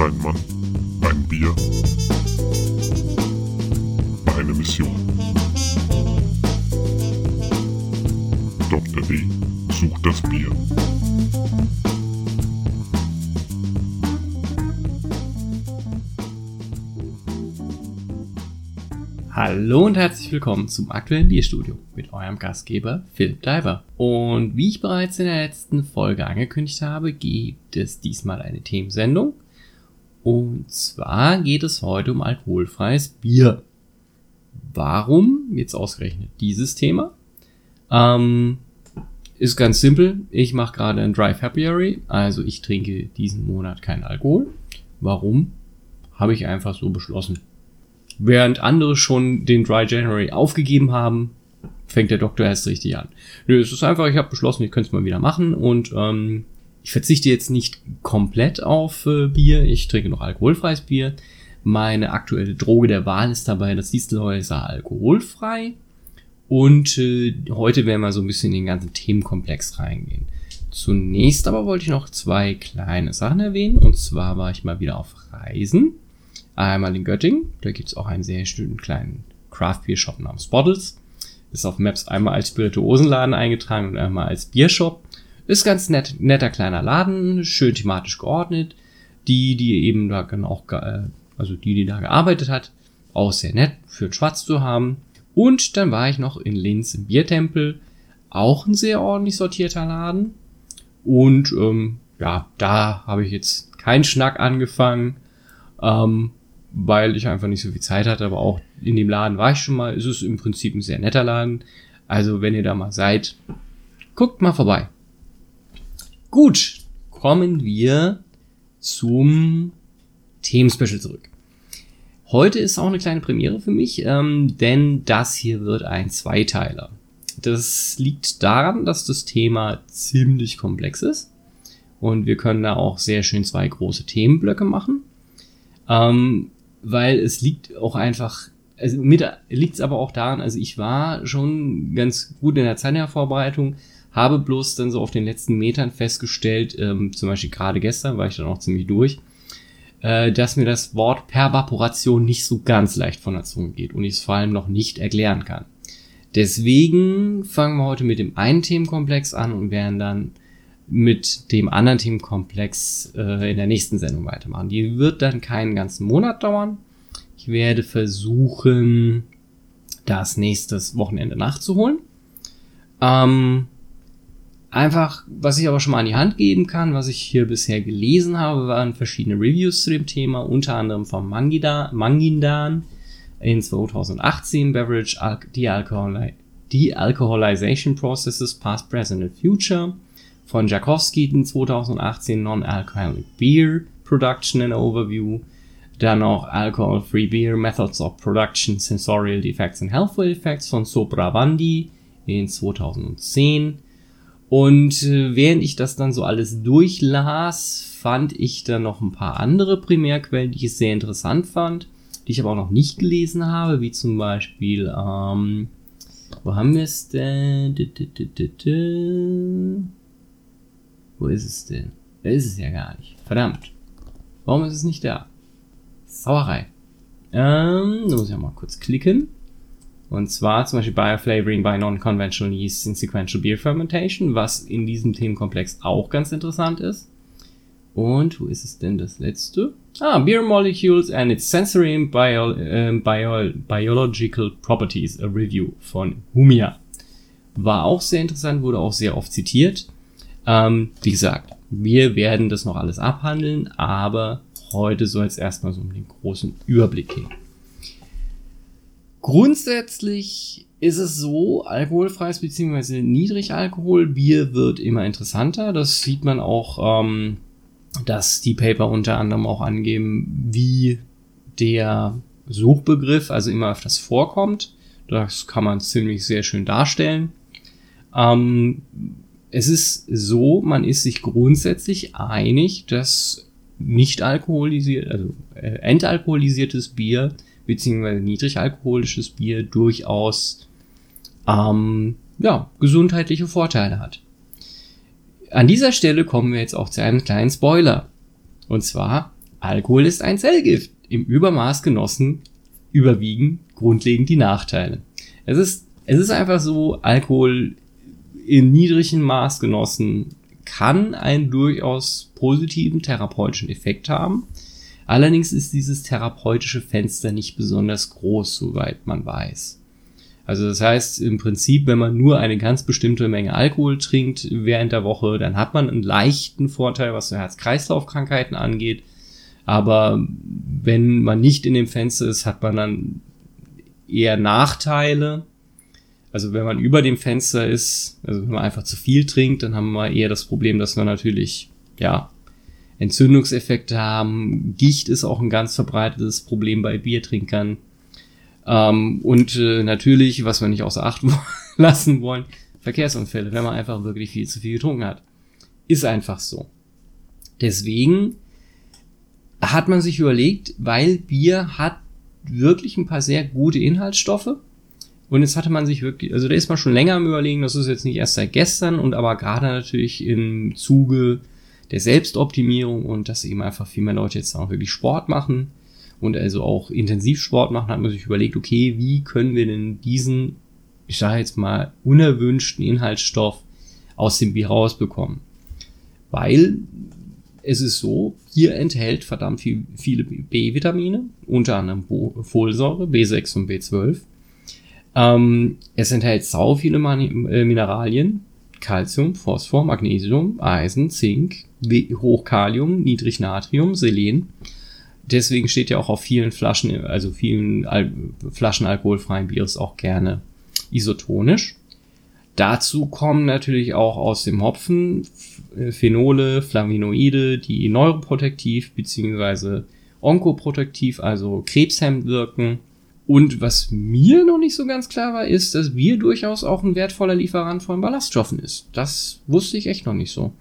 Ein Mann, ein Bier, eine Mission. Dr. D sucht das Bier. Hallo und herzlich willkommen zum aktuellen Bierstudio mit eurem Gastgeber Philipp Diver. Und wie ich bereits in der letzten Folge angekündigt habe, gibt es diesmal eine Themensendung. Und zwar geht es heute um alkoholfreies Bier. Warum jetzt ausgerechnet dieses Thema? Ähm, ist ganz simpel. Ich mache gerade ein Dry February, also ich trinke diesen Monat keinen Alkohol. Warum? Habe ich einfach so beschlossen. Während andere schon den Dry January aufgegeben haben, fängt der Doktor erst richtig an. Nö, es ist einfach, ich habe beschlossen, ich könnte es mal wieder machen und ähm, ich verzichte jetzt nicht komplett auf äh, Bier. Ich trinke noch alkoholfreies Bier. Meine aktuelle Droge der Wahl ist dabei das Distelhäuser alkoholfrei. Und äh, heute werden wir so ein bisschen in den ganzen Themenkomplex reingehen. Zunächst aber wollte ich noch zwei kleine Sachen erwähnen. Und zwar war ich mal wieder auf Reisen. Einmal in Göttingen, da gibt's auch einen sehr schönen kleinen Craft Beer Shop namens Bottles. Ist auf Maps einmal als Spirituosenladen eingetragen und einmal als Biershop. Ist ganz nett, netter kleiner Laden, schön thematisch geordnet. Die, die eben da auch, äh, also die, die da gearbeitet hat, auch sehr nett für Schwarz zu haben. Und dann war ich noch in Linz im Biertempel, auch ein sehr ordentlich sortierter Laden. Und ähm, ja, da habe ich jetzt keinen Schnack angefangen. Ähm, weil ich einfach nicht so viel Zeit hatte, aber auch in dem Laden war ich schon mal. Es ist im Prinzip ein sehr netter Laden. Also wenn ihr da mal seid, guckt mal vorbei. Gut, kommen wir zum Themenspecial zurück. Heute ist auch eine kleine Premiere für mich, ähm, denn das hier wird ein Zweiteiler. Das liegt daran, dass das Thema ziemlich komplex ist und wir können da auch sehr schön zwei große Themenblöcke machen. Ähm, weil es liegt auch einfach, also mit liegt es aber auch daran, also ich war schon ganz gut in der Zeit der Vorbereitung, habe bloß dann so auf den letzten Metern festgestellt, ähm, zum Beispiel gerade gestern war ich dann auch ziemlich durch, äh, dass mir das Wort Pervaporation nicht so ganz leicht von der Zunge geht und ich es vor allem noch nicht erklären kann. Deswegen fangen wir heute mit dem einen Themenkomplex an und werden dann mit dem anderen Themenkomplex äh, in der nächsten Sendung weitermachen. Die wird dann keinen ganzen Monat dauern. Ich werde versuchen, das nächstes Wochenende nachzuholen. Ähm, einfach, was ich aber schon mal an die Hand geben kann, was ich hier bisher gelesen habe, waren verschiedene Reviews zu dem Thema, unter anderem von Mangindan in 2018, Beverage Dealcoholization Processes Past, Present and Future von Jakowski in 2018 Non-Alcoholic Beer Production and Overview. Dann auch Alcohol-Free Beer Methods of Production, Sensorial Defects and Healthful Effects von Sopravandi in 2010. Und äh, während ich das dann so alles durchlas, fand ich dann noch ein paar andere Primärquellen, die ich sehr interessant fand, die ich aber auch noch nicht gelesen habe, wie zum Beispiel, ähm, wo haben wir es denn? Wo ist es denn? Da ist es ja gar nicht. Verdammt. Warum ist es nicht da? Sauerei. Ähm, da muss ich ja mal kurz klicken. Und zwar zum Beispiel Bioflavoring by Non-Conventional Yeast in Sequential Beer Fermentation, was in diesem Themenkomplex auch ganz interessant ist. Und wo ist es denn das letzte? Ah, Beer Molecules and its Sensory and Bio, äh, Bio, Biological Properties, a Review von Humia. War auch sehr interessant, wurde auch sehr oft zitiert. Ähm, wie gesagt, wir werden das noch alles abhandeln, aber heute soll es erstmal so um den großen Überblick gehen. Grundsätzlich ist es so, alkoholfreies bzw. Niedrigalkohol, Bier wird immer interessanter. Das sieht man auch, ähm, dass die Paper unter anderem auch angeben, wie der Suchbegriff also immer öfters vorkommt. Das kann man ziemlich sehr schön darstellen. Ähm, es ist so, man ist sich grundsätzlich einig, dass nicht alkoholisiert, also äh, entalkoholisiertes Bier beziehungsweise niedrigalkoholisches Bier durchaus ähm, ja, gesundheitliche Vorteile hat. An dieser Stelle kommen wir jetzt auch zu einem kleinen Spoiler. Und zwar Alkohol ist ein Zellgift. Im Übermaß genossen überwiegen grundlegend die Nachteile. Es ist, es ist einfach so, Alkohol in niedrigem Maß genossen kann einen durchaus positiven therapeutischen Effekt haben. Allerdings ist dieses therapeutische Fenster nicht besonders groß, soweit man weiß. Also das heißt im Prinzip, wenn man nur eine ganz bestimmte Menge Alkohol trinkt während der Woche, dann hat man einen leichten Vorteil, was so Herz-Kreislauf-Krankheiten angeht. Aber wenn man nicht in dem Fenster ist, hat man dann eher Nachteile. Also wenn man über dem Fenster ist, also wenn man einfach zu viel trinkt, dann haben wir eher das Problem, dass wir natürlich, ja, Entzündungseffekte haben. Gicht ist auch ein ganz verbreitetes Problem bei Biertrinkern. Ähm, und äh, natürlich, was wir nicht außer Acht lassen wollen, Verkehrsunfälle, wenn man einfach wirklich viel zu viel getrunken hat. Ist einfach so. Deswegen hat man sich überlegt, weil Bier hat wirklich ein paar sehr gute Inhaltsstoffe. Und jetzt hatte man sich wirklich, also da ist man schon länger am Überlegen, das ist jetzt nicht erst seit gestern und aber gerade natürlich im Zuge der Selbstoptimierung und dass eben einfach viel mehr Leute jetzt auch wirklich Sport machen und also auch Intensivsport machen, hat man sich überlegt, okay, wie können wir denn diesen, ich sage jetzt mal, unerwünschten Inhaltsstoff aus dem Bier rausbekommen? Weil es ist so, hier enthält verdammt viel, viele B-Vitamine, unter anderem Folsäure, B6 und B12. Ähm, es enthält sau viele äh, Mineralien, Calcium, Phosphor, Magnesium, Eisen, Zink, Hochkalium, Niedrignatrium, Selen. Deswegen steht ja auch auf vielen Flaschen, also vielen Al Flaschen alkoholfreien Bieres auch gerne isotonisch. Dazu kommen natürlich auch aus dem Hopfen äh, Phenole, Flavinoide, die neuroprotektiv bzw. onkoprotektiv, also krebshemmend wirken. Und was mir noch nicht so ganz klar war, ist, dass Bier durchaus auch ein wertvoller Lieferant von Ballaststoffen ist. Das wusste ich echt noch nicht so.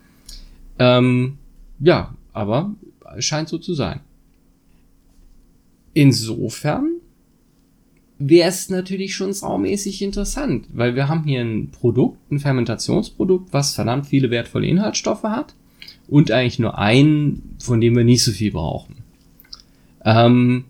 Ähm, ja, aber scheint so zu sein. Insofern wäre es natürlich schon saumäßig interessant, weil wir haben hier ein Produkt, ein Fermentationsprodukt, was verdammt viele wertvolle Inhaltsstoffe hat und eigentlich nur einen, von dem wir nicht so viel brauchen. Ähm,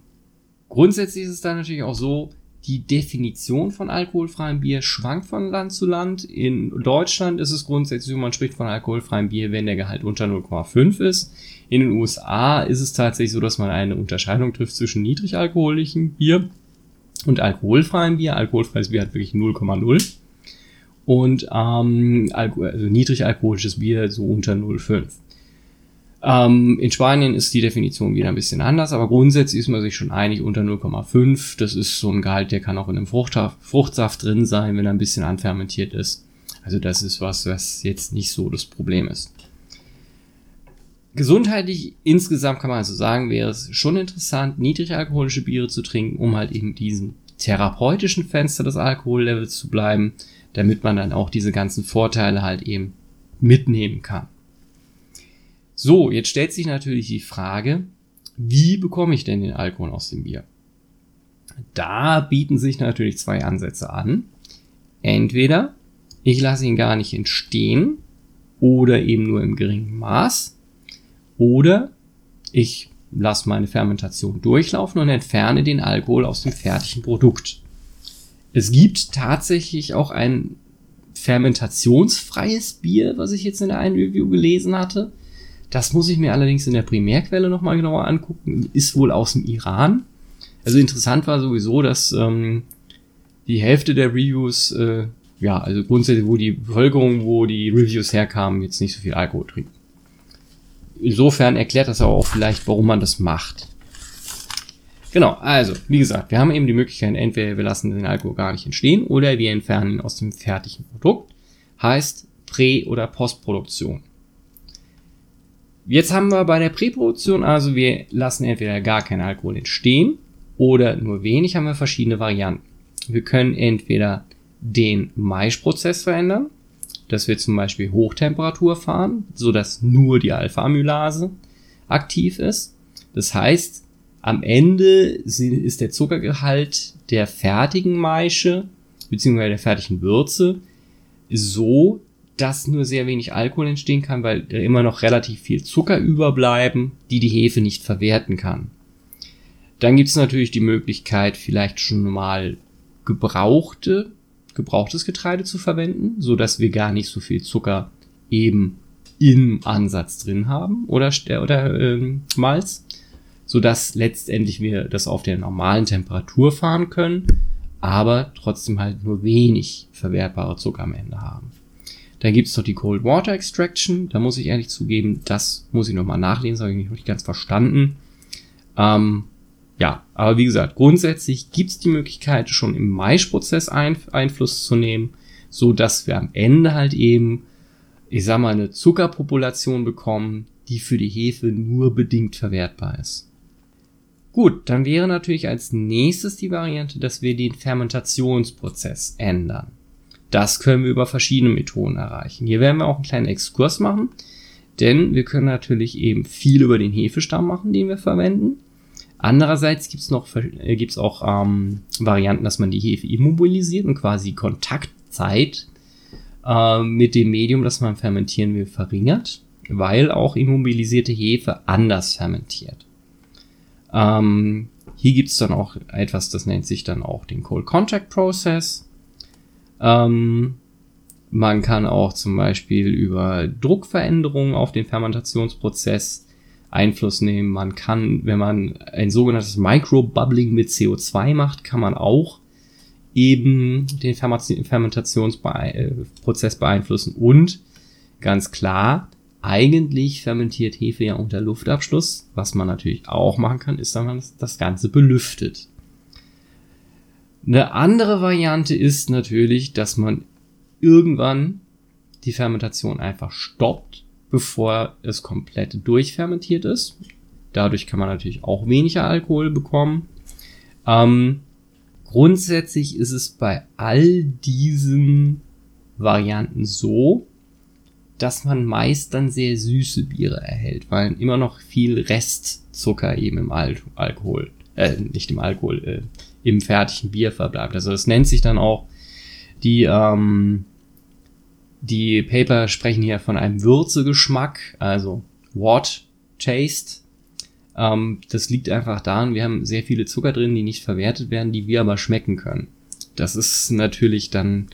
grundsätzlich ist es dann natürlich auch so, die Definition von alkoholfreiem Bier schwankt von Land zu Land. In Deutschland ist es grundsätzlich man spricht von alkoholfreiem Bier, wenn der Gehalt unter 0,5 ist. In den USA ist es tatsächlich so, dass man eine Unterscheidung trifft zwischen niedrigalkoholichem Bier und alkoholfreiem Bier. Alkoholfreies Bier hat wirklich 0,0. Und ähm, also niedrig alkoholisches Bier so unter 0,5. Ähm, in Spanien ist die Definition wieder ein bisschen anders, aber grundsätzlich ist man sich schon einig unter 0,5. Das ist so ein Gehalt, der kann auch in einem Fruchtsaft, Fruchtsaft drin sein, wenn er ein bisschen anfermentiert ist. Also das ist was, was jetzt nicht so das Problem ist. Gesundheitlich insgesamt kann man also sagen, wäre es schon interessant, niedrigalkoholische Biere zu trinken, um halt eben diesen therapeutischen Fenster des Alkohollevels zu bleiben, damit man dann auch diese ganzen Vorteile halt eben mitnehmen kann. So, jetzt stellt sich natürlich die Frage, wie bekomme ich denn den Alkohol aus dem Bier? Da bieten sich natürlich zwei Ansätze an. Entweder ich lasse ihn gar nicht entstehen oder eben nur im geringen Maß oder ich lasse meine Fermentation durchlaufen und entferne den Alkohol aus dem fertigen Produkt. Es gibt tatsächlich auch ein fermentationsfreies Bier, was ich jetzt in der einen Review gelesen hatte. Das muss ich mir allerdings in der Primärquelle nochmal genauer angucken. Ist wohl aus dem Iran. Also interessant war sowieso, dass ähm, die Hälfte der Reviews, äh, ja, also grundsätzlich, wo die Bevölkerung, wo die Reviews herkamen, jetzt nicht so viel Alkohol trinken insofern erklärt das aber auch vielleicht, warum man das macht. Genau, also, wie gesagt, wir haben eben die Möglichkeit, entweder wir lassen den Alkohol gar nicht entstehen oder wir entfernen ihn aus dem fertigen Produkt. Heißt Prä- oder Postproduktion. Jetzt haben wir bei der Präproduktion, also wir lassen entweder gar keinen Alkohol entstehen oder nur wenig, haben wir verschiedene Varianten. Wir können entweder den Maischprozess verändern, dass wir zum Beispiel Hochtemperatur fahren, so dass nur die Alpha-Amylase aktiv ist. Das heißt, am Ende ist der Zuckergehalt der fertigen Maische beziehungsweise der fertigen Würze so, dass nur sehr wenig Alkohol entstehen kann, weil immer noch relativ viel Zucker überbleiben, die die Hefe nicht verwerten kann. Dann gibt es natürlich die Möglichkeit, vielleicht schon mal gebrauchte, gebrauchtes Getreide zu verwenden, so dass wir gar nicht so viel Zucker eben im Ansatz drin haben oder, oder ähm, Malz, so dass letztendlich wir das auf der normalen Temperatur fahren können, aber trotzdem halt nur wenig verwertbare Zucker am Ende haben. Dann gibt es noch die Cold Water Extraction. Da muss ich ehrlich zugeben, das muss ich nochmal nachlesen, das habe ich noch nicht ganz verstanden. Ähm, ja, aber wie gesagt, grundsätzlich gibt es die Möglichkeit, schon im Maischprozess ein, Einfluss zu nehmen, so dass wir am Ende halt eben, ich sag mal, eine Zuckerpopulation bekommen, die für die Hefe nur bedingt verwertbar ist. Gut, dann wäre natürlich als nächstes die Variante, dass wir den Fermentationsprozess ändern. Das können wir über verschiedene Methoden erreichen. Hier werden wir auch einen kleinen Exkurs machen, denn wir können natürlich eben viel über den Hefestamm machen, den wir verwenden. Andererseits gibt es noch äh, gibt's auch ähm, Varianten, dass man die Hefe immobilisiert und quasi Kontaktzeit äh, mit dem Medium, das man fermentieren will, verringert, weil auch immobilisierte Hefe anders fermentiert. Ähm, hier gibt es dann auch etwas, das nennt sich dann auch den Cold Contact Process. Ähm, man kann auch zum Beispiel über Druckveränderungen auf den Fermentationsprozess Einfluss nehmen. Man kann, wenn man ein sogenanntes Microbubbling mit CO2 macht, kann man auch eben den Fermentationsprozess beeinflussen. Und ganz klar, eigentlich fermentiert Hefe ja unter Luftabschluss. Was man natürlich auch machen kann, ist, dass man das Ganze belüftet. Eine andere Variante ist natürlich, dass man irgendwann die Fermentation einfach stoppt, bevor es komplett durchfermentiert ist. Dadurch kann man natürlich auch weniger Alkohol bekommen. Ähm, grundsätzlich ist es bei all diesen Varianten so, dass man meist dann sehr süße Biere erhält, weil immer noch viel Restzucker eben im Al Alkohol, äh, nicht im Alkohol, äh, im fertigen Bier verbleibt. Also das nennt sich dann auch die, ähm, die Paper sprechen hier von einem Würzegeschmack, also What Taste. Ähm, das liegt einfach daran, wir haben sehr viele Zucker drin, die nicht verwertet werden, die wir aber schmecken können. Das ist natürlich dann,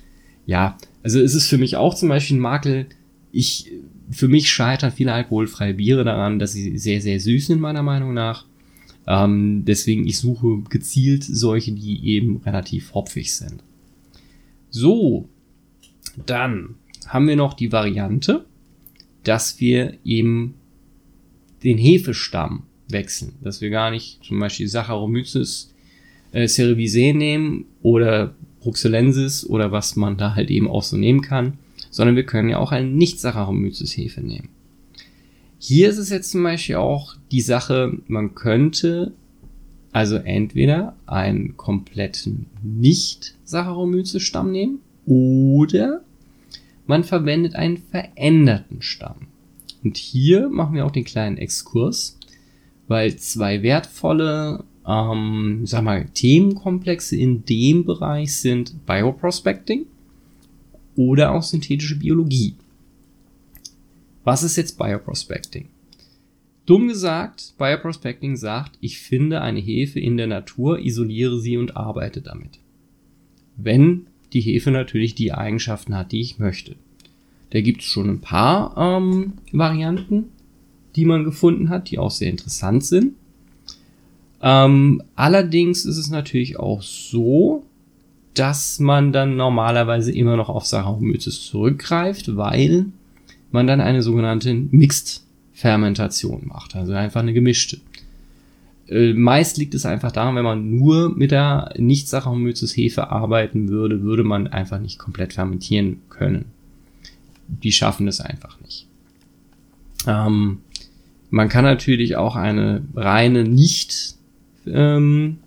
ja, also ist es für mich auch zum Beispiel ein Makel, ich, für mich scheitern viele alkoholfreie Biere daran, dass sie sehr, sehr süß sind, meiner Meinung nach. Ähm, deswegen, ich suche gezielt solche, die eben relativ hopfig sind. So, dann haben wir noch die Variante, dass wir eben den Hefestamm wechseln. Dass wir gar nicht zum Beispiel Saccharomyces äh, cerevisiae nehmen oder Bruxellensis oder was man da halt eben auch so nehmen kann, sondern wir können ja auch eine Nicht-Saccharomyces-Hefe nehmen. Hier ist es jetzt zum Beispiel auch die Sache, man könnte also entweder einen kompletten Nicht-Saccharomyces-Stamm nehmen oder man verwendet einen veränderten Stamm. Und hier machen wir auch den kleinen Exkurs, weil zwei wertvolle, ähm, sag mal, Themenkomplexe in dem Bereich sind Bioprospecting oder auch synthetische Biologie. Was ist jetzt Bioprospecting? Dumm gesagt, Bioprospecting sagt, ich finde eine Hefe in der Natur, isoliere sie und arbeite damit. Wenn die Hefe natürlich die Eigenschaften hat, die ich möchte. Da gibt es schon ein paar ähm, Varianten, die man gefunden hat, die auch sehr interessant sind. Ähm, allerdings ist es natürlich auch so, dass man dann normalerweise immer noch auf Saccharomyces zurückgreift, weil man dann eine sogenannte Mixed-Fermentation macht, also einfach eine gemischte. Äh, meist liegt es einfach daran, wenn man nur mit der nicht Saccharomyces Hefe arbeiten würde, würde man einfach nicht komplett fermentieren können. Die schaffen es einfach nicht. Ähm, man kann natürlich auch eine reine nicht ähm,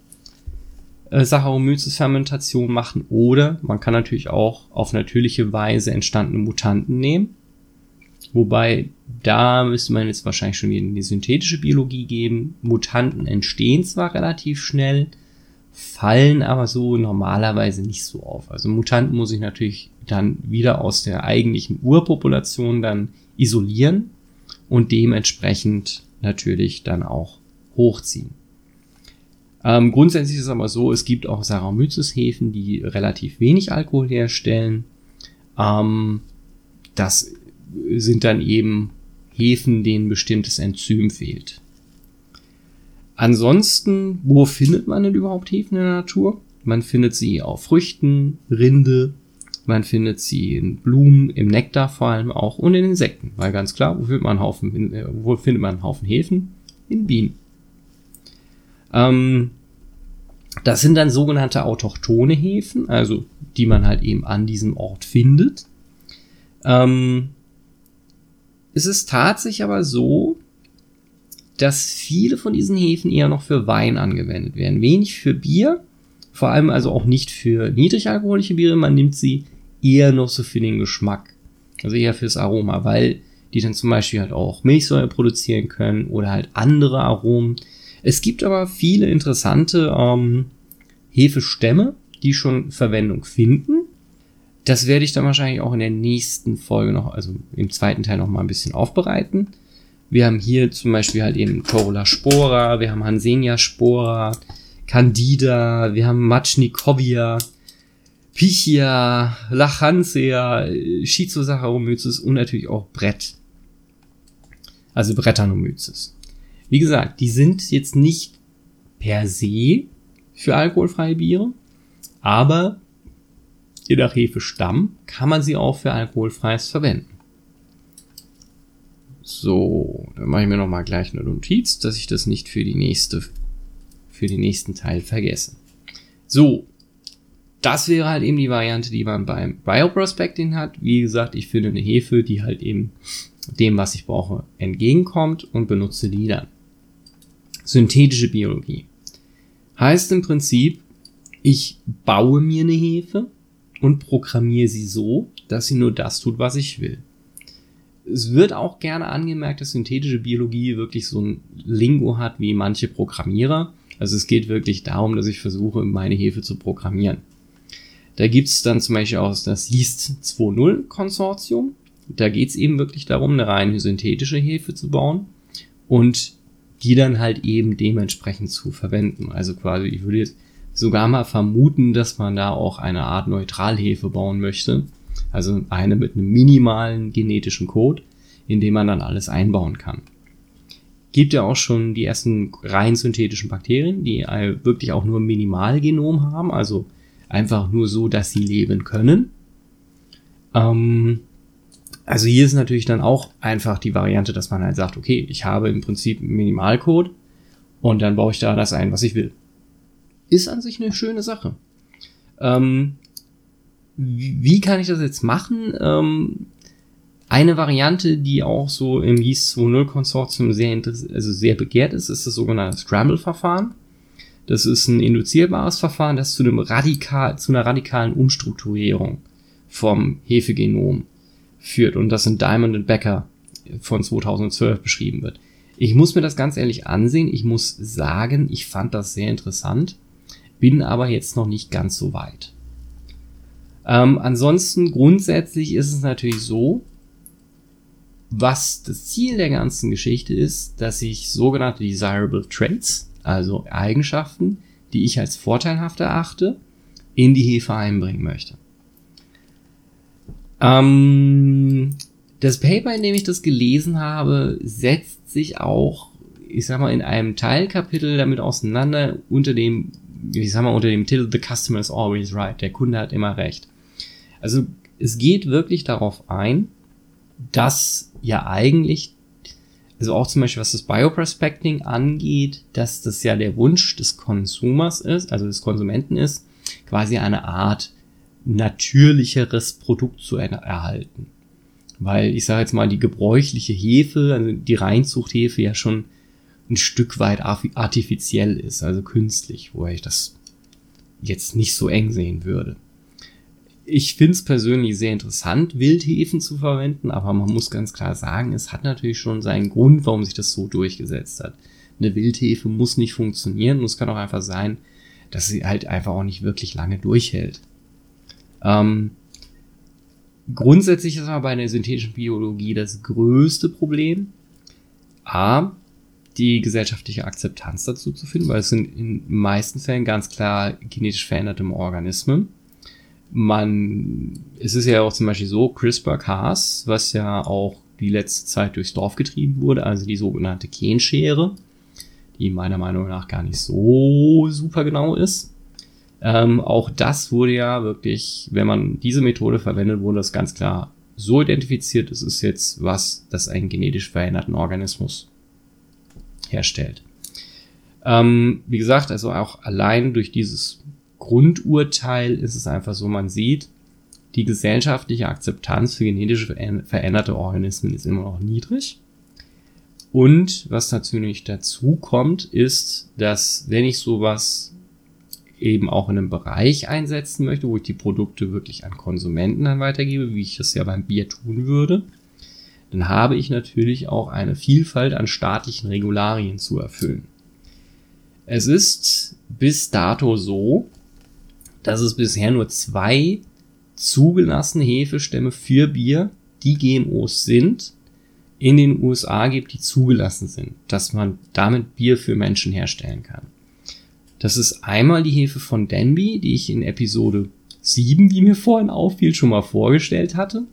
äh, Saccharomyces-Fermentation machen oder man kann natürlich auch auf natürliche Weise entstandene Mutanten nehmen. Wobei da müsste man jetzt wahrscheinlich schon wieder in die synthetische Biologie geben. Mutanten entstehen zwar relativ schnell, fallen aber so normalerweise nicht so auf. Also Mutanten muss ich natürlich dann wieder aus der eigentlichen Urpopulation dann isolieren und dementsprechend natürlich dann auch hochziehen. Ähm, grundsätzlich ist es aber so, es gibt auch Saccharomyces-Hefen, die relativ wenig Alkohol herstellen. Ähm, das sind dann eben Hefen, denen bestimmtes Enzym fehlt. Ansonsten, wo findet man denn überhaupt Hefen in der Natur? Man findet sie auf Früchten, Rinde, man findet sie in Blumen, im Nektar vor allem auch und in Insekten. Weil ganz klar, wo findet man einen Haufen, äh, wo findet man einen Haufen Hefen? In Bienen. Ähm, das sind dann sogenannte autochtone Hefen, also die man halt eben an diesem Ort findet. Ähm, es ist tatsächlich aber so, dass viele von diesen Hefen eher noch für Wein angewendet werden. Wenig für Bier, vor allem also auch nicht für niedrigalkoholische Biere. Man nimmt sie eher noch so für den Geschmack. Also eher fürs Aroma, weil die dann zum Beispiel halt auch Milchsäure produzieren können oder halt andere Aromen. Es gibt aber viele interessante ähm, Hefestämme, die schon Verwendung finden. Das werde ich dann wahrscheinlich auch in der nächsten Folge noch, also im zweiten Teil noch mal ein bisschen aufbereiten. Wir haben hier zum Beispiel halt eben Corolla spora, wir haben Hansenia spora, Candida, wir haben Matschnikovia, Pichia, Lachansea, Schizosaccharomyces und natürlich auch Brett. Also Brettanomyces. Wie gesagt, die sind jetzt nicht per se für alkoholfreie Biere, aber je nach Hefestamm kann man sie auch für alkoholfreies verwenden. So, dann mache ich mir noch mal gleich eine Notiz, dass ich das nicht für die nächste, für den nächsten Teil vergesse. So, das wäre halt eben die Variante, die man beim Bioprospecting hat. Wie gesagt, ich finde eine Hefe, die halt eben dem, was ich brauche, entgegenkommt und benutze die dann. Synthetische Biologie heißt im Prinzip, ich baue mir eine Hefe und programmiere sie so, dass sie nur das tut, was ich will. Es wird auch gerne angemerkt, dass synthetische Biologie wirklich so ein Lingo hat wie manche Programmierer. Also es geht wirklich darum, dass ich versuche, meine Hefe zu programmieren. Da gibt's dann zum Beispiel auch das Yeast 2.0 Konsortium. Da geht's eben wirklich darum, eine rein synthetische Hefe zu bauen und die dann halt eben dementsprechend zu verwenden. Also quasi, ich würde jetzt sogar mal vermuten, dass man da auch eine Art Neutralhefe bauen möchte also eine mit einem minimalen genetischen Code, in dem man dann alles einbauen kann. Gibt ja auch schon die ersten rein synthetischen Bakterien, die wirklich auch nur Minimalgenom haben, also einfach nur so, dass sie leben können. Ähm, also hier ist natürlich dann auch einfach die Variante, dass man halt sagt, okay, ich habe im Prinzip einen Minimalcode und dann baue ich da das ein, was ich will. Ist an sich eine schöne Sache. Ähm, wie kann ich das jetzt machen? Ähm, eine Variante, die auch so im YIS 2.0 Konsortium sehr, also sehr begehrt ist, ist das sogenannte Scramble-Verfahren. Das ist ein induzierbares Verfahren, das zu, einem radikal, zu einer radikalen Umstrukturierung vom Hefegenom führt und das in Diamond and Becker von 2012 beschrieben wird. Ich muss mir das ganz ehrlich ansehen. Ich muss sagen, ich fand das sehr interessant, bin aber jetzt noch nicht ganz so weit. Ähm, ansonsten grundsätzlich ist es natürlich so, was das Ziel der ganzen Geschichte ist, dass ich sogenannte Desirable Traits, also Eigenschaften, die ich als vorteilhaft erachte, in die Hefe einbringen möchte. Ähm, das Paper, in dem ich das gelesen habe, setzt sich auch, ich sag mal, in einem Teilkapitel damit auseinander unter dem, ich sag mal, unter dem Titel The Customer is always right. Der Kunde hat immer recht. Also es geht wirklich darauf ein, dass ja eigentlich, also auch zum Beispiel was das Bioprospecting angeht, dass das ja der Wunsch des Konsumers ist, also des Konsumenten ist, quasi eine Art natürlicheres Produkt zu er erhalten. Weil ich sage jetzt mal, die gebräuchliche Hefe, also die Reinzuchthefe ja schon ein Stück weit artifiziell ist, also künstlich, wo ich das jetzt nicht so eng sehen würde ich finde es persönlich sehr interessant, Wildhefen zu verwenden, aber man muss ganz klar sagen, es hat natürlich schon seinen Grund, warum sich das so durchgesetzt hat. Eine Wildhefe muss nicht funktionieren und es kann auch einfach sein, dass sie halt einfach auch nicht wirklich lange durchhält. Ähm, grundsätzlich ist aber bei der synthetischen Biologie das größte Problem, A, die gesellschaftliche Akzeptanz dazu zu finden, weil es sind in meisten Fällen ganz klar genetisch veränderte Organismen. Man, es ist ja auch zum Beispiel so, CRISPR-Cas, was ja auch die letzte Zeit durchs Dorf getrieben wurde, also die sogenannte Genschere, die meiner Meinung nach gar nicht so super genau ist. Ähm, auch das wurde ja wirklich, wenn man diese Methode verwendet, wurde das ganz klar so identifiziert, es ist jetzt was, das einen genetisch veränderten Organismus herstellt. Ähm, wie gesagt, also auch allein durch dieses Grundurteil ist es einfach so, man sieht, die gesellschaftliche Akzeptanz für genetisch veränderte Organismen ist immer noch niedrig. Und was natürlich dazu kommt, ist, dass wenn ich sowas eben auch in einem Bereich einsetzen möchte, wo ich die Produkte wirklich an Konsumenten dann weitergebe, wie ich das ja beim Bier tun würde, dann habe ich natürlich auch eine Vielfalt an staatlichen Regularien zu erfüllen. Es ist bis dato so, dass es bisher nur zwei zugelassene Hefestämme für Bier, die GMOs sind, in den USA gibt, die zugelassen sind, dass man damit Bier für Menschen herstellen kann. Das ist einmal die Hefe von Denby, die ich in Episode 7, wie mir vorhin auffiel, schon mal vorgestellt hatte.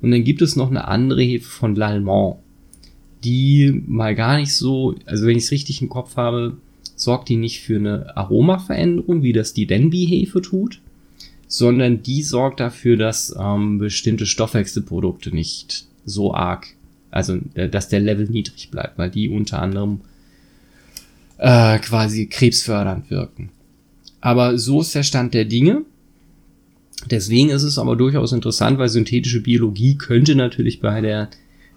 Und dann gibt es noch eine andere Hefe von L'Allemand, die mal gar nicht so, also wenn ich es richtig im Kopf habe, sorgt die nicht für eine Aromaveränderung, wie das die Denby-Hefe tut, sondern die sorgt dafür, dass ähm, bestimmte Stoffwechselprodukte nicht so arg, also äh, dass der Level niedrig bleibt, weil die unter anderem äh, quasi krebsfördernd wirken. Aber so ist der Stand der Dinge. Deswegen ist es aber durchaus interessant, weil synthetische Biologie könnte natürlich bei der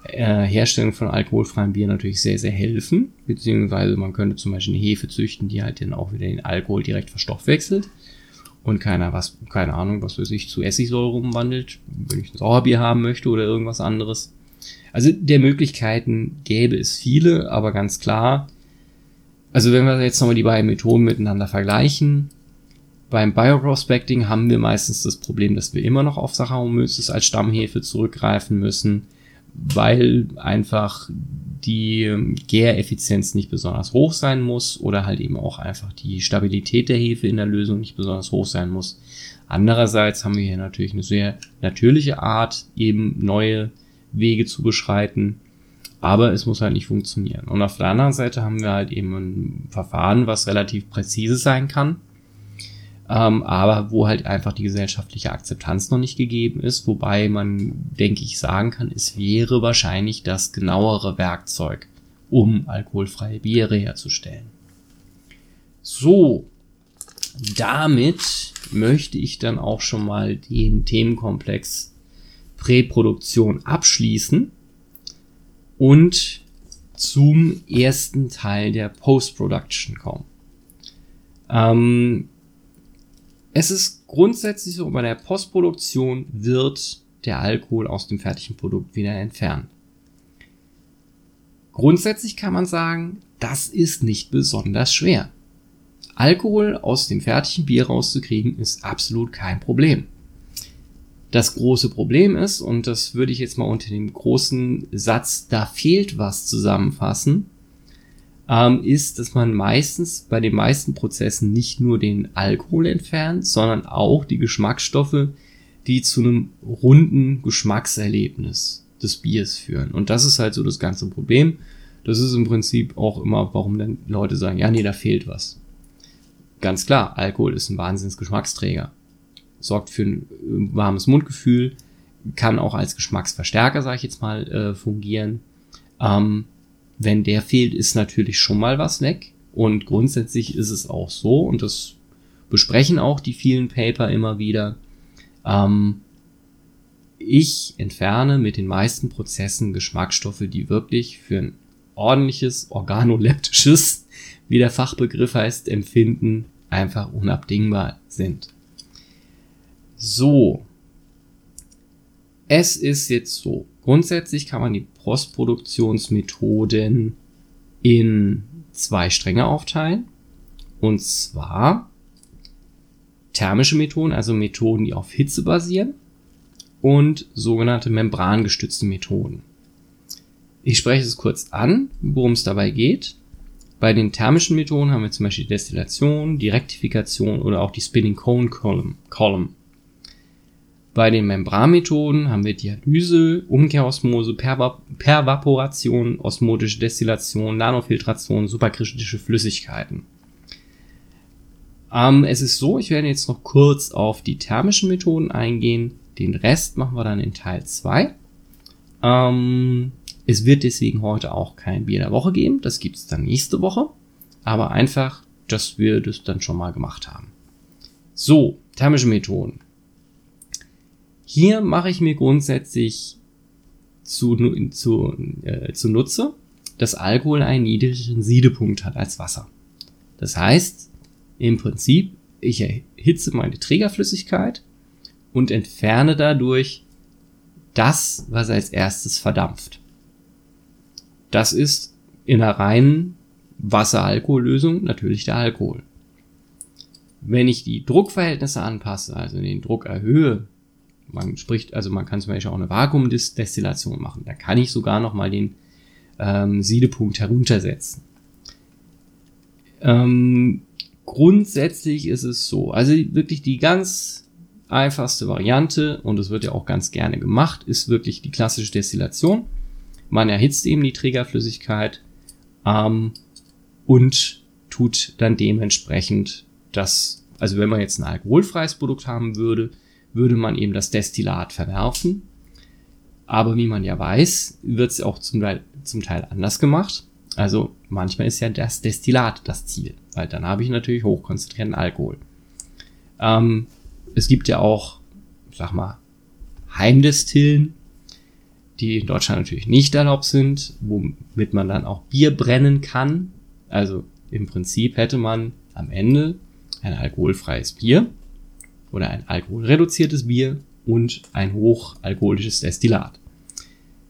äh, Herstellung von alkoholfreiem Bier natürlich sehr, sehr helfen. Beziehungsweise man könnte zum Beispiel eine Hefe züchten, die halt dann auch wieder den Alkohol direkt verstoffwechselt und keiner was, keine Ahnung, was weiß ich, zu Essigsäure umwandelt, wenn ich ein Sauerbier haben möchte oder irgendwas anderes. Also der Möglichkeiten gäbe es viele, aber ganz klar, also wenn wir jetzt nochmal die beiden Methoden miteinander vergleichen, beim Bioprospecting haben wir meistens das Problem, dass wir immer noch auf Saccharomyces als Stammhefe zurückgreifen müssen, weil einfach die Gäreffizienz nicht besonders hoch sein muss oder halt eben auch einfach die Stabilität der Hefe in der Lösung nicht besonders hoch sein muss. Andererseits haben wir hier natürlich eine sehr natürliche Art, eben neue Wege zu beschreiten, aber es muss halt nicht funktionieren. Und auf der anderen Seite haben wir halt eben ein Verfahren, was relativ präzise sein kann, ähm, aber wo halt einfach die gesellschaftliche Akzeptanz noch nicht gegeben ist, wobei man, denke ich, sagen kann, es wäre wahrscheinlich das genauere Werkzeug, um alkoholfreie Biere herzustellen. So, damit möchte ich dann auch schon mal den Themenkomplex Präproduktion abschließen und zum ersten Teil der Post-Production kommen. Ähm, es ist grundsätzlich so, bei der Postproduktion wird der Alkohol aus dem fertigen Produkt wieder entfernt. Grundsätzlich kann man sagen, das ist nicht besonders schwer. Alkohol aus dem fertigen Bier rauszukriegen ist absolut kein Problem. Das große Problem ist, und das würde ich jetzt mal unter dem großen Satz, da fehlt was zusammenfassen, ähm, ist, dass man meistens bei den meisten Prozessen nicht nur den Alkohol entfernt, sondern auch die Geschmacksstoffe, die zu einem runden Geschmackserlebnis des Biers führen. Und das ist halt so das ganze Problem. Das ist im Prinzip auch immer, warum dann Leute sagen, ja, nee, da fehlt was. Ganz klar, Alkohol ist ein Wahnsinns Geschmacksträger sorgt für ein äh, warmes Mundgefühl, kann auch als Geschmacksverstärker, sage ich jetzt mal, äh, fungieren. Ähm, wenn der fehlt, ist natürlich schon mal was weg. Und grundsätzlich ist es auch so, und das besprechen auch die vielen Paper immer wieder, ähm, ich entferne mit den meisten Prozessen Geschmacksstoffe, die wirklich für ein ordentliches, organoleptisches, wie der Fachbegriff heißt, Empfinden einfach unabdingbar sind. So. Es ist jetzt so. Grundsätzlich kann man die Postproduktionsmethoden in zwei Stränge aufteilen. Und zwar thermische Methoden, also Methoden, die auf Hitze basieren und sogenannte membrangestützte Methoden. Ich spreche es kurz an, worum es dabei geht. Bei den thermischen Methoden haben wir zum Beispiel die Destillation, die Rektifikation oder auch die Spinning Cone Column. Bei den Membranmethoden haben wir Dialyse, Umkehrosmose, Pervaporation, osmotische Destillation, Nanofiltration, superkritische Flüssigkeiten. Ähm, es ist so, ich werde jetzt noch kurz auf die thermischen Methoden eingehen. Den Rest machen wir dann in Teil 2. Ähm, es wird deswegen heute auch kein Bier der Woche geben. Das gibt es dann nächste Woche. Aber einfach, dass wir das dann schon mal gemacht haben. So, thermische Methoden. Hier mache ich mir grundsätzlich zu, zu, äh, zu Nutze, dass Alkohol einen niedrigen Siedepunkt hat als Wasser. Das heißt, im Prinzip, ich erhitze meine Trägerflüssigkeit und entferne dadurch das, was als erstes verdampft. Das ist in einer reinen Wasser-Alkohol-Lösung natürlich der Alkohol. Wenn ich die Druckverhältnisse anpasse, also den Druck erhöhe, man spricht, also man kann zum Beispiel auch eine Vakuumdestillation machen, da kann ich sogar noch mal den ähm, Siedepunkt heruntersetzen. Ähm, grundsätzlich ist es so, also wirklich die ganz einfachste Variante, und es wird ja auch ganz gerne gemacht, ist wirklich die klassische Destillation. Man erhitzt eben die Trägerflüssigkeit ähm, und tut dann dementsprechend das, also wenn man jetzt ein alkoholfreies Produkt haben würde, würde man eben das Destillat verwerfen. Aber wie man ja weiß, wird es auch zum Teil, zum Teil anders gemacht. Also manchmal ist ja das Destillat das Ziel, weil dann habe ich natürlich hochkonzentrierten Alkohol. Ähm, es gibt ja auch, sag mal, Heimdestillen, die in Deutschland natürlich nicht erlaubt sind, womit man dann auch Bier brennen kann. Also im Prinzip hätte man am Ende ein alkoholfreies Bier oder ein alkoholreduziertes Bier und ein hochalkoholisches Destillat.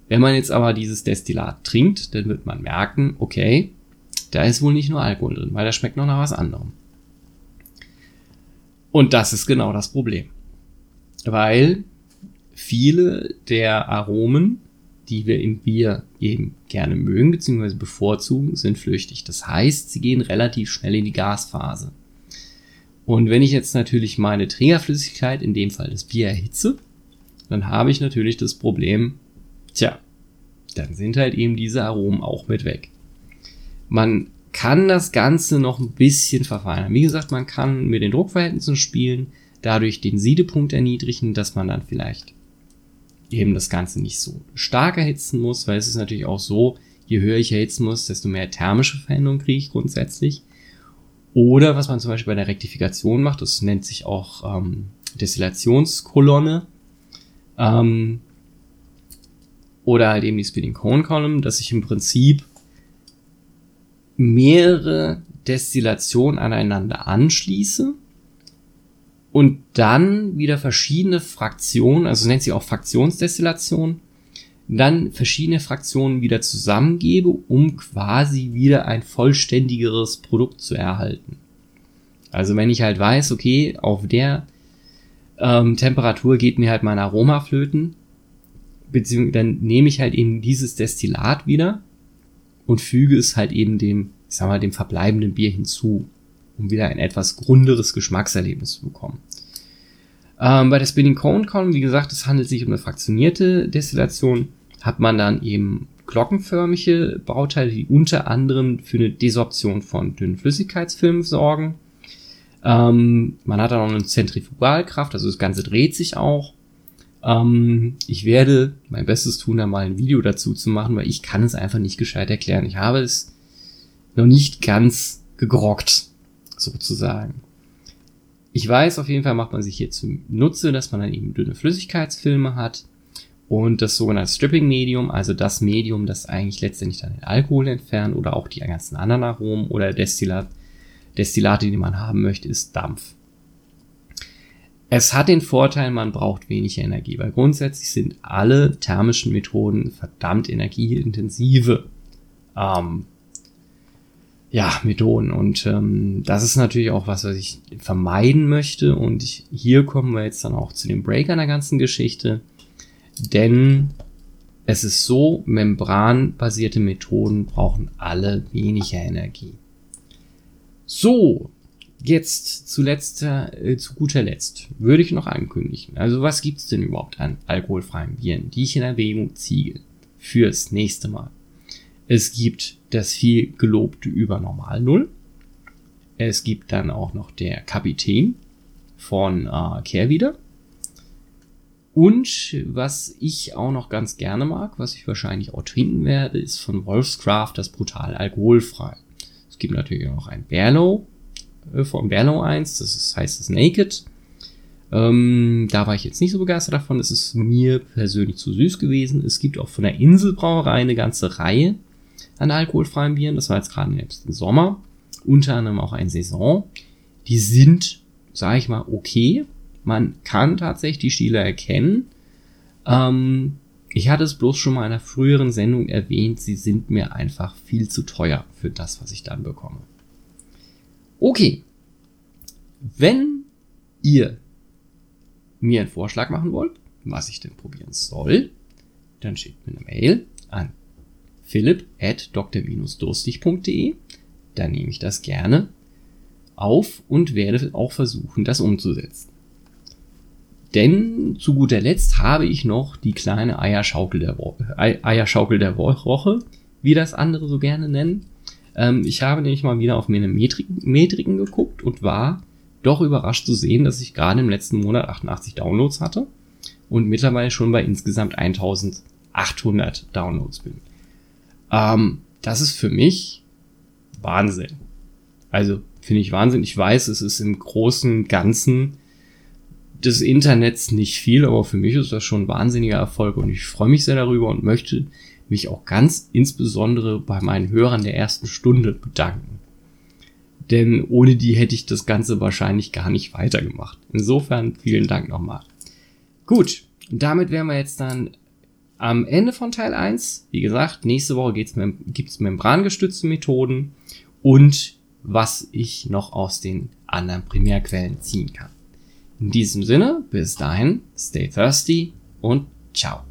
Wenn man jetzt aber dieses Destillat trinkt, dann wird man merken, okay, da ist wohl nicht nur Alkohol drin, weil da schmeckt noch nach was anderem. Und das ist genau das Problem. Weil viele der Aromen, die wir im Bier eben gerne mögen bzw. bevorzugen, sind flüchtig. Das heißt, sie gehen relativ schnell in die Gasphase. Und wenn ich jetzt natürlich meine Trägerflüssigkeit, in dem Fall das Bier, erhitze, dann habe ich natürlich das Problem, Tja, dann sind halt eben diese Aromen auch mit weg. Man kann das Ganze noch ein bisschen verfeinern. Wie gesagt, man kann mit den Druckverhältnissen spielen, dadurch den Siedepunkt erniedrigen, dass man dann vielleicht eben das Ganze nicht so stark erhitzen muss, weil es ist natürlich auch so, je höher ich erhitzen muss, desto mehr thermische Veränderungen kriege ich grundsätzlich. Oder was man zum Beispiel bei der Rektifikation macht, das nennt sich auch ähm, Destillationskolonne. Ähm, oder halt eben die Spinning Cone Column, dass ich im Prinzip mehrere Destillationen aneinander anschließe und dann wieder verschiedene Fraktionen, also nennt sie auch Fraktionsdestillation, dann verschiedene Fraktionen wieder zusammengebe, um quasi wieder ein vollständigeres Produkt zu erhalten. Also wenn ich halt weiß, okay, auf der ähm, Temperatur geht mir halt mein Aroma flöten, beziehungsweise dann nehme ich halt eben dieses Destillat wieder und füge es halt eben dem, ich sag mal, dem verbleibenden Bier hinzu, um wieder ein etwas grunderes Geschmackserlebnis zu bekommen. Ähm, bei der Spinning Cone Column, wie gesagt, es handelt sich um eine fraktionierte Destillation, hat man dann eben glockenförmige Bauteile, die unter anderem für eine Desorption von dünnen Flüssigkeitsfilmen sorgen. Ähm, man hat dann auch eine Zentrifugalkraft, also das Ganze dreht sich auch. Ähm, ich werde mein Bestes tun, da mal ein Video dazu zu machen, weil ich kann es einfach nicht gescheit erklären. Ich habe es noch nicht ganz gegrockt, sozusagen. Ich weiß, auf jeden Fall macht man sich hier zunutze, dass man dann eben dünne Flüssigkeitsfilme hat und das sogenannte Stripping Medium, also das Medium, das eigentlich letztendlich dann den Alkohol entfernt oder auch die ganzen anderen Aromen oder Destillat, Destillate, die man haben möchte, ist Dampf. Es hat den Vorteil, man braucht wenig Energie, weil grundsätzlich sind alle thermischen Methoden verdammt energieintensive. Ähm, ja, Methoden. Und ähm, das ist natürlich auch was, was ich vermeiden möchte. Und ich, hier kommen wir jetzt dann auch zu dem Break an der ganzen Geschichte. Denn es ist so, membranbasierte Methoden brauchen alle weniger Energie. So, jetzt zuletzt, äh, zu guter Letzt würde ich noch ankündigen. Also was gibt's denn überhaupt an alkoholfreien Bieren, die ich in Erwägung ziehe fürs nächste Mal? Es gibt das viel gelobte über Normal Null. Es gibt dann auch noch der Kapitän von äh, Kehrwieder. Und was ich auch noch ganz gerne mag, was ich wahrscheinlich auch trinken werde, ist von Wolfscraft das brutal alkoholfrei. Es gibt natürlich auch noch ein Berlow äh, von Berlow 1, das ist, heißt das Naked. Ähm, da war ich jetzt nicht so begeistert davon. Es ist mir persönlich zu süß gewesen. Es gibt auch von der Inselbrauerei eine ganze Reihe an alkoholfreien Bieren. Das war jetzt gerade im Sommer. Unter anderem auch ein Saison. Die sind, sage ich mal, okay. Man kann tatsächlich die Stile erkennen. Ähm, ich hatte es bloß schon mal in einer früheren Sendung erwähnt. Sie sind mir einfach viel zu teuer für das, was ich dann bekomme. Okay. Wenn ihr mir einen Vorschlag machen wollt, was ich denn probieren soll, dann schickt mir eine Mail an philipp at dr-durstig.de. Dann nehme ich das gerne auf und werde auch versuchen, das umzusetzen. Denn zu guter Letzt habe ich noch die kleine Eierschaukel der, Wo Eierschaukel der Woche, wie das andere so gerne nennen. Ähm, ich habe nämlich mal wieder auf meine Metriken, Metriken geguckt und war doch überrascht zu sehen, dass ich gerade im letzten Monat 88 Downloads hatte und mittlerweile schon bei insgesamt 1800 Downloads bin. Ähm, das ist für mich Wahnsinn. Also finde ich Wahnsinn. Ich weiß, es ist im großen Ganzen des Internets nicht viel, aber für mich ist das schon ein wahnsinniger Erfolg und ich freue mich sehr darüber und möchte mich auch ganz insbesondere bei meinen Hörern der ersten Stunde bedanken. Denn ohne die hätte ich das Ganze wahrscheinlich gar nicht weitergemacht. Insofern vielen Dank nochmal. Gut, damit wären wir jetzt dann am Ende von Teil 1, wie gesagt, nächste Woche geht's, gibt's membrangestützte Methoden und was ich noch aus den anderen Primärquellen ziehen kann. In diesem Sinne, bis dahin, stay thirsty und ciao.